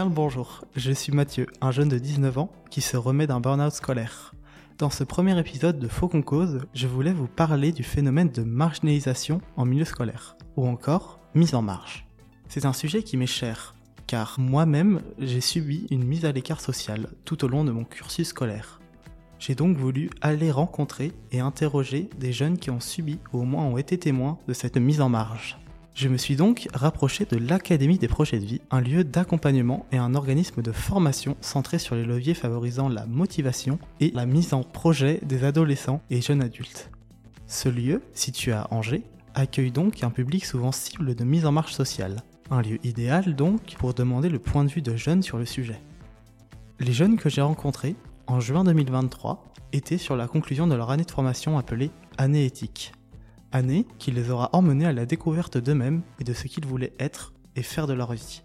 Bien le bonjour, je suis Mathieu, un jeune de 19 ans qui se remet d'un burn-out scolaire. Dans ce premier épisode de Faux qu'on cause, je voulais vous parler du phénomène de marginalisation en milieu scolaire, ou encore mise en marge. C'est un sujet qui m'est cher, car moi-même j'ai subi une mise à l'écart sociale tout au long de mon cursus scolaire. J'ai donc voulu aller rencontrer et interroger des jeunes qui ont subi ou au moins ont été témoins de cette mise en marge. Je me suis donc rapproché de l'Académie des projets de vie, un lieu d'accompagnement et un organisme de formation centré sur les leviers favorisant la motivation et la mise en projet des adolescents et jeunes adultes. Ce lieu, situé à Angers, accueille donc un public souvent cible de mise en marche sociale. Un lieu idéal donc pour demander le point de vue de jeunes sur le sujet. Les jeunes que j'ai rencontrés en juin 2023 étaient sur la conclusion de leur année de formation appelée Année éthique année qui les aura emmenés à la découverte d'eux-mêmes et de ce qu'ils voulaient être et faire de leur vie.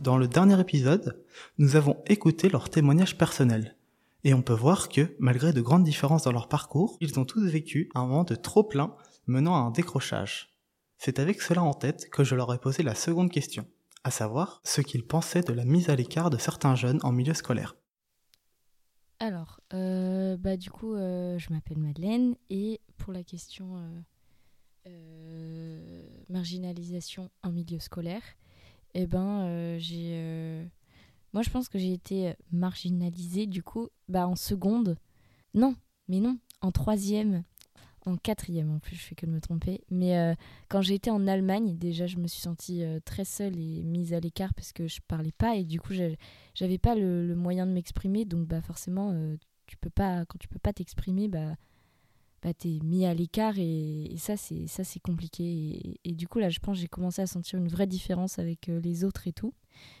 Dans le dernier épisode, nous avons écouté leurs témoignages personnels. Et on peut voir que, malgré de grandes différences dans leur parcours, ils ont tous vécu un moment de trop plein menant à un décrochage. C'est avec cela en tête que je leur ai posé la seconde question, à savoir ce qu'ils pensaient de la mise à l'écart de certains jeunes en milieu scolaire. Alors, euh, bah, du coup, euh, je m'appelle Madeleine et pour la question euh, marginalisation en milieu scolaire, eh ben, j'ai. moi, je pense que j'ai été marginalisée du coup bah, en seconde. Non, mais non, en troisième en quatrième en plus, je fais que de me tromper. Mais euh, quand j'ai été en Allemagne, déjà, je me suis sentie euh, très seule et mise à l'écart parce que je parlais pas et du coup, j'avais pas le, moyen de m'exprimer. Donc, bah, forcément, euh, tu peux pas, quand tu peux pas t'exprimer, bah, bah, es mis à l'écart et, ça, c'est ça c'est compliqué. Et, et, du coup, là, je pense j'ai commencé à sentir une vraie différence avec les autres et tout.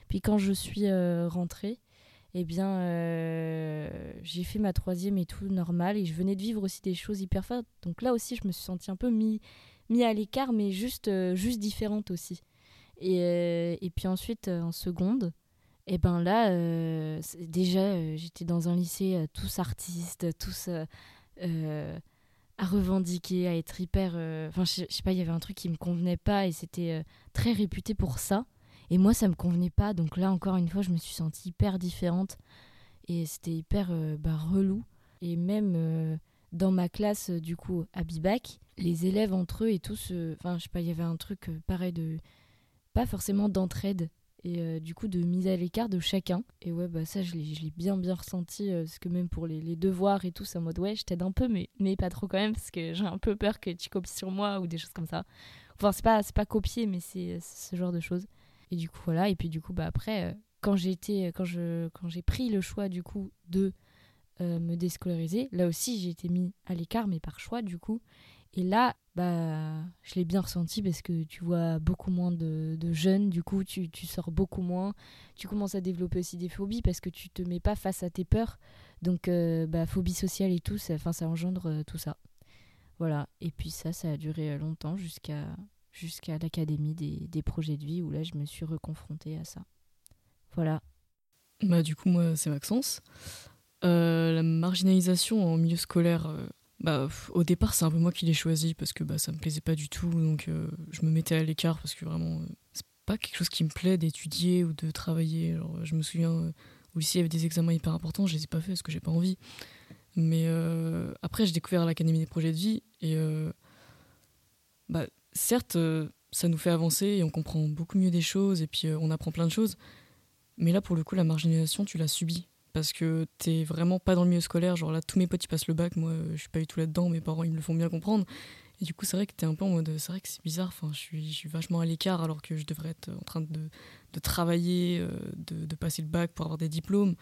Puis quand je suis rentrée, eh bien, euh, j'ai fait ma troisième et tout normal. Et je venais de vivre aussi des choses hyper fortes. Donc là aussi, je me suis sentie un peu mis, mis à l'écart, mais juste, euh, juste différente aussi. Et, euh, et puis ensuite, en seconde, et eh ben là, déjà, j'étais dans un lycée tous artistes, tous à revendiquer, à être hyper. Enfin, je sais pas, il y avait un truc qui me convenait pas et c'était très réputé pour ça. Et moi, ça me convenait pas. Donc là, encore une fois, je me suis sentie hyper différente. Et c'était hyper euh, bah, relou. Et même euh, dans ma classe, euh, du coup, à Bibac, les élèves entre eux et tous. Enfin, je sais pas, il y avait un truc pareil de. Pas forcément d'entraide. Et du coup, de mise à l'écart de chacun. Et ouais, bah ça, je l'ai bien, bien ressenti. parce que même pour les, les devoirs et tout, c'est en mode ouais, je t'aide un peu, mais, mais pas trop quand même. Parce que j'ai un peu peur que tu copies sur moi ou des choses comme ça. Enfin, c'est pas, pas copier, mais c'est ce genre de choses. Et du coup, voilà. Et puis, du coup, bah, après, euh, quand j'ai quand je, quand j'ai pris le choix, du coup, de euh, me déscolariser, là aussi, j'ai été mis à l'écart, mais par choix, du coup. Et là, bah, je l'ai bien ressenti parce que tu vois beaucoup moins de, de jeunes, du coup, tu, sors beaucoup moins. Tu commences à développer aussi des phobies parce que tu te mets pas face à tes peurs. Donc, euh, bah, phobie sociale et tout, ça, ça engendre tout ça. Voilà. Et puis ça, ça a duré longtemps jusqu'à jusqu'à l'académie des, des, projets de vie où là je me suis reconfrontée à ça. Voilà. Bah du coup moi c'est Maxence. Euh, la marginalisation en milieu scolaire, euh, bah, au départ c'est un peu moi qui l'ai choisi parce que bah, ça me plaisait pas du tout donc euh, je me mettais à l'écart parce que vraiment c'est pas quelque chose qui me plaît d'étudier ou de travailler. Je me souviens au lycée il y avait des examens hyper importants, je les ai pas fait parce que j'ai pas envie. Mais après j'ai découvert l'académie des projets de vie et bah, certes, euh, ça nous fait avancer et on comprend beaucoup mieux des choses et puis euh, on apprend plein de choses. Mais là, pour le coup, la marginalisation, tu l'as subie parce que t'es vraiment pas dans le milieu scolaire. Genre là, tous mes potes ils passent le bac, moi euh, je suis pas du tout là-dedans, mes parents ils me le font bien comprendre. Et du coup, c'est vrai que t'es un peu en mode, c'est vrai que c'est bizarre, enfin, je suis, vachement à l'écart alors que je devrais être en train de, travailler, de, passer le bac pour avoir des diplômes.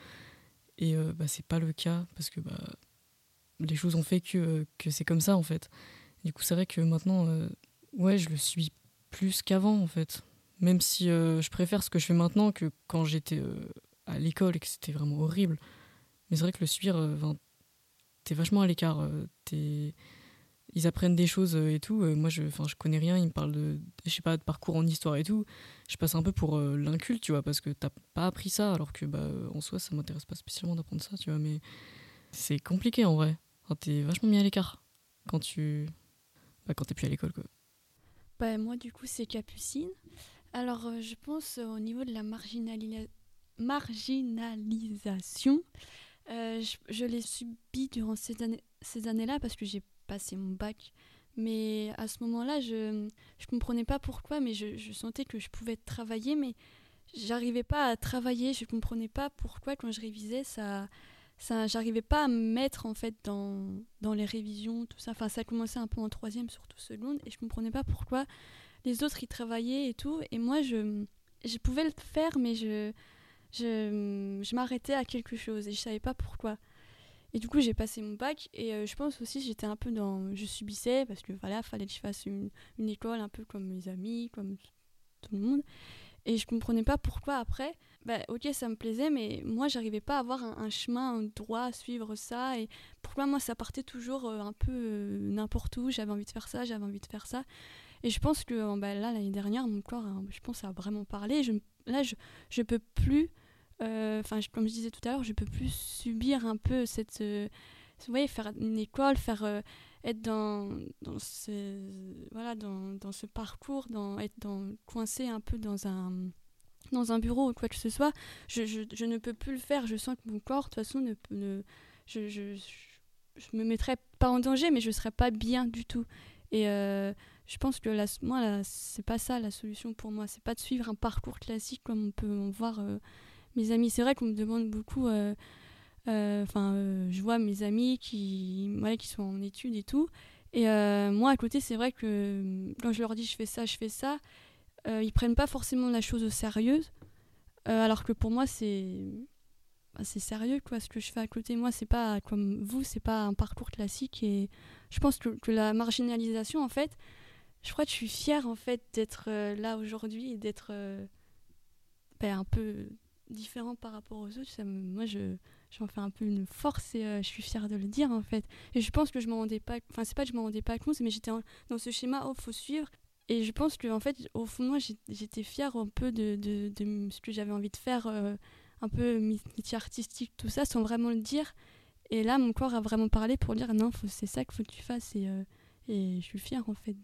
Et bah, c'est pas le cas parce que bah, les choses ont fait que c'est comme ça en fait. Du coup, c'est vrai que maintenant, ouais, je le suis plus qu'avant en fait. Même si euh, je préfère ce que je fais maintenant que quand j'étais euh, à l'école et que c'était vraiment horrible. Mais c'est vrai que le subir, euh, t'es vachement à l'écart. Ils apprennent des choses et tout. moi, je, je connais rien. Ils me parlent de, je sais pas, de parcours en histoire et tout. Je passe un peu pour l'inculte, tu vois, parce que t'as pas appris ça, alors que bah, en soi, ça m'intéresse pas spécialement d'apprendre ça, tu vois. Mais c'est compliqué en vrai. t'es vachement mis à l'écart quand tu, bah, quand t'es plus à l'école, quoi. Bah, moi, du coup, c'est Capucine. Alors, euh, je pense euh, au niveau de la marginali- marginalisation, euh, je, l'ai subi durant ces, années, ces années-là parce que j'ai passé mon bac. Mais à ce moment-là, je ne comprenais pas pourquoi, mais je, je sentais que je pouvais travailler, mais j'arrivais pas à travailler. Je comprenais pas pourquoi, quand je révisais, ça, j'arrivais pas à me mettre en fait dans, dans les révisions, tout ça. Enfin, ça commençait un peu en troisième, surtout seconde, et je comprenais pas pourquoi les autres y travaillaient et tout, et moi je, je pouvais le faire, mais je, je, je m'arrêtais à quelque chose et je savais pas pourquoi. Et du coup, j'ai passé mon bac et euh, je pense aussi j'étais un peu dans. Je subissais parce que voilà, fallait que je fasse une, une école un peu comme mes amis, comme tout le monde. Et je comprenais pas pourquoi après. Bah, ok, ça me plaisait, mais moi, j'arrivais pas à avoir un, chemin droit à suivre ça. Et pourquoi moi, ça partait toujours euh, un peu euh, n'importe où. J'avais envie de faire ça, j'avais envie de faire ça. Et je pense que euh, bah, là, l'année dernière, mon corps, hein, je pense, a vraiment parlé. Je, là, je, je peux plus. Enfin, comme je disais tout à l'heure, je peux plus subir un peu cette. Voyez, faire une école, faire. euh, être dans, dans, ce, voilà, dans, dans ce parcours, dans, être dans, coincé un peu dans un, dans un bureau ou quoi que ce soit, je, je, ne peux plus le faire. Je sens que mon corps, de toute façon, ne, ne, je, je, je, me mettrais pas en danger, mais je serais pas bien du tout. Et euh, je pense que la, moi, la- c'est pas ça la solution pour moi. C'est pas de suivre un parcours classique comme on peut en voir euh, mes amis. C'est vrai qu'on me demande beaucoup. Enfin, euh, je vois mes amis qui, voilà, qui sont en études et tout. Et euh, moi, à côté, c'est vrai que euh, quand je leur dis je fais ça, je fais ça, euh, ils prennent pas forcément la chose au sérieux. Euh, alors que pour moi, c'est bah, c'est sérieux quoi ce que je fais à côté moi c'est pas comme vous c'est pas un parcours classique et je pense que, la marginalisation en fait je crois que je suis fière en fait d'être euh, là aujourd'hui et d'être euh, ben, un peu différent par rapport aux autres moi je j'en fais un peu une force et euh, je suis fière de le dire en fait. Et je pense que je m'en rendais pas enfin c'est pas que je m'en rendais pas compte mais j'étais dans ce schéma oh faut suivre. Et je pense que en fait au fond de moi j'étais fière un peu de, de, ce que j'avais envie de faire euh, un peu métier artistique tout ça sans vraiment le dire. Et là mon corps a vraiment parlé pour dire non c'est ça qu'il faut que tu fasses. Et, euh, et je suis fière en fait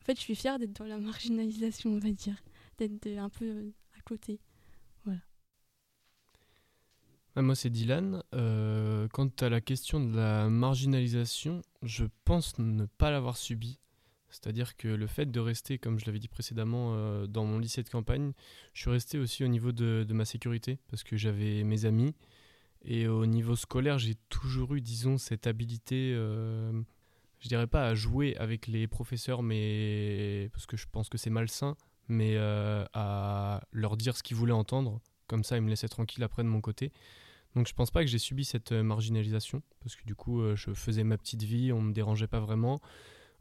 en fait je suis fière d'être dans la marginalisation on va dire d'être un peu à côté Ouais, moi, c'est Dylan. Euh, quant à la question de la marginalisation, je pense ne pas l'avoir subie. C'est-à-dire que le fait de rester, comme je l'avais dit précédemment, euh, dans mon lycée de campagne, je suis resté aussi au niveau de, de ma sécurité, parce que j'avais mes amis. Et au niveau scolaire, j'ai toujours eu, disons, cette habilité, euh, je dirais pas à jouer avec les professeurs, mais parce que je pense que c'est malsain, mais euh, à leur dire ce qu'ils voulaient entendre. Comme ça, ils me laissaient tranquille après de mon côté. Donc je pense pas que j'ai subi cette euh, marginalisation, parce que du coup, euh, je faisais ma petite vie, on me dérangeait pas vraiment.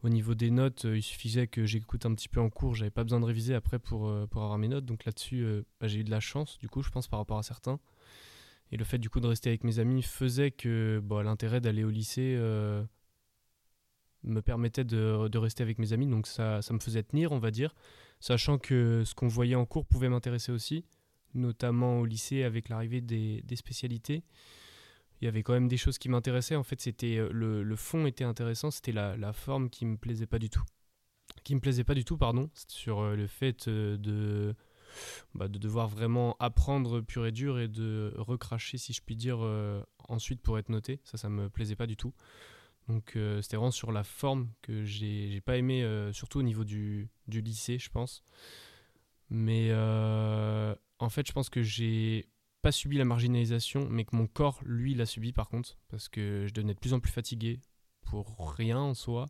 Au niveau des notes, euh, il suffisait que j'écoute un petit peu en cours, j'avais pas besoin de réviser après pour, pour avoir mes notes. Donc là-dessus, bah, j'ai eu de la chance, du coup, je pense, par rapport à certains. Et le fait du coup de rester avec mes amis faisait que bon, l'intérêt d'aller au lycée me permettait de, de rester avec mes amis, donc ça, ça me faisait tenir, on va dire, sachant que ce qu'on voyait en cours pouvait m'intéresser aussi, notamment au lycée avec l'arrivée des, spécialités. Il y avait quand même des choses qui m'intéressaient. En fait, c'était euh, le, fond était intéressant, c'était la, forme qui me plaisait pas du tout. Qui me plaisait pas du tout, pardon, sur euh, le fait euh, de, bah, de devoir vraiment apprendre pur et dur et de recracher, si je puis dire, ensuite pour être noté. Ça, ça me plaisait pas du tout. Donc, c'était vraiment sur la forme que j'ai pas aimé, surtout au niveau du, du lycée, je pense. Mais en fait, je pense que j'ai pas subi la marginalisation, mais que mon corps, lui, l'a subi par contre, parce que je devenais de plus en plus fatigué pour rien en soi.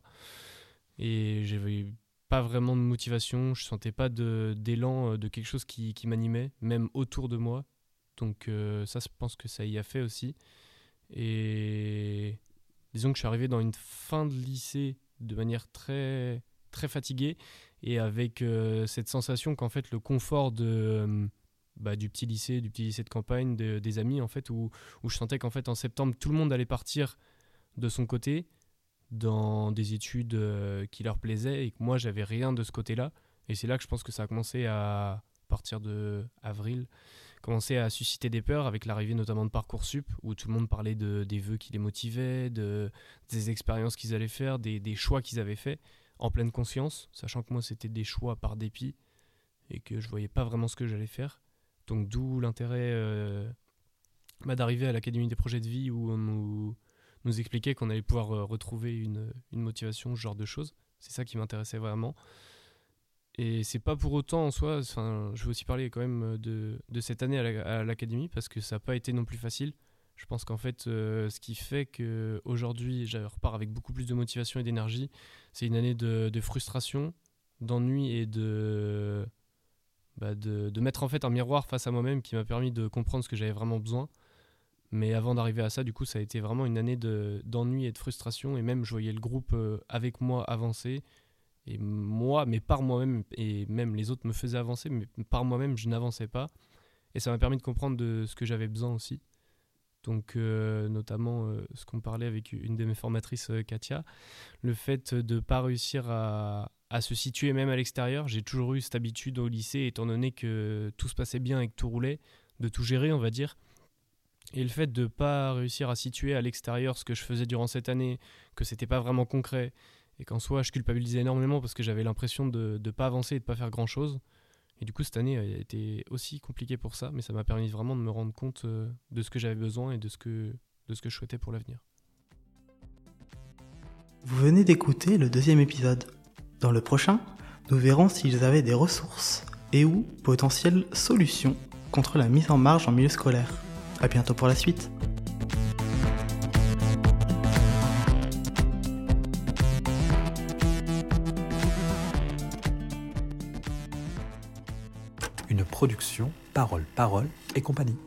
Et j'avais pas vraiment de motivation, je sentais pas d'élan, euh, de, quelque chose qui, qui m'animait, même autour de moi. Donc euh, ça, je pense que ça y a fait aussi. Et disons que je suis arrivé dans une fin de lycée de manière très, très fatiguée et avec euh, cette sensation qu'en fait le confort de, bah, du petit lycée, du petit lycée de campagne, de- des amis, en fait, où, où je sentais qu'en fait en septembre tout le monde allait partir de son côté dans des études euh, qui leur plaisaient et que moi j'avais rien de ce côté-là. Et c'est là que je pense que ça a commencé à partir de avril, commencer à susciter des peurs avec l'arrivée notamment de Parcoursup, où tout le monde parlait de, des vœux qui les motivaient, de, des expériences qu'ils allaient faire, des, des choix qu'ils avaient faits, en pleine conscience, sachant que moi c'était des choix par dépit. et que je voyais pas vraiment ce que j'allais faire. Donc d'où l'intérêt bah, d'arriver à l'Académie des projets de vie où on nous, expliquait qu'on allait pouvoir retrouver une, motivation, ce genre de choses. C'est ça qui m'intéressait vraiment. Et c'est pas pour autant en soi, je veux aussi parler quand même de, de cette année à l'académie parce que ça n'a pas été non plus facile. Je pense qu'en fait, euh, ce qui fait qu'aujourd'hui, je repars avec beaucoup plus de motivation et d'énergie, c'est une année de frustration, d'ennui et de, bah de, mettre en fait un miroir face à moi-même qui m'a permis de comprendre ce que j'avais vraiment besoin. Mais avant d'arriver à ça, du coup, ça a été vraiment une année d'ennui et de frustration. Et même, je voyais le groupe euh, avec moi avancer. Et moi, mais par moi-même, et même les autres me faisaient avancer, mais par moi-même, je n'avançais pas. Et ça m'a permis de comprendre de ce que j'avais besoin aussi. Donc, euh, notamment euh, ce qu'on parlait avec une de mes formatrices, Katia, le fait de ne pas réussir à, à, se situer même à l'extérieur. J'ai toujours eu cette habitude au lycée, étant donné que tout se passait bien et que tout roulait, de tout gérer, on va dire. Et le fait de ne pas réussir à situer à l'extérieur ce que je faisais durant cette année, que c'était pas vraiment concret, et qu'en soi je culpabilisais énormément parce que j'avais l'impression de ne pas avancer et de pas faire grand chose. Et du coup cette année a été aussi compliquée pour ça, mais ça m'a permis vraiment de me rendre compte euh, de ce que j'avais besoin et de ce que, de ce que je souhaitais pour l'avenir. Vous venez d'écouter le deuxième épisode. Dans le prochain, nous verrons s'ils avaient des ressources et ou potentielles solutions contre la mise en marge en milieu scolaire. A bientôt pour la suite. production Parole, Parole et compagnie.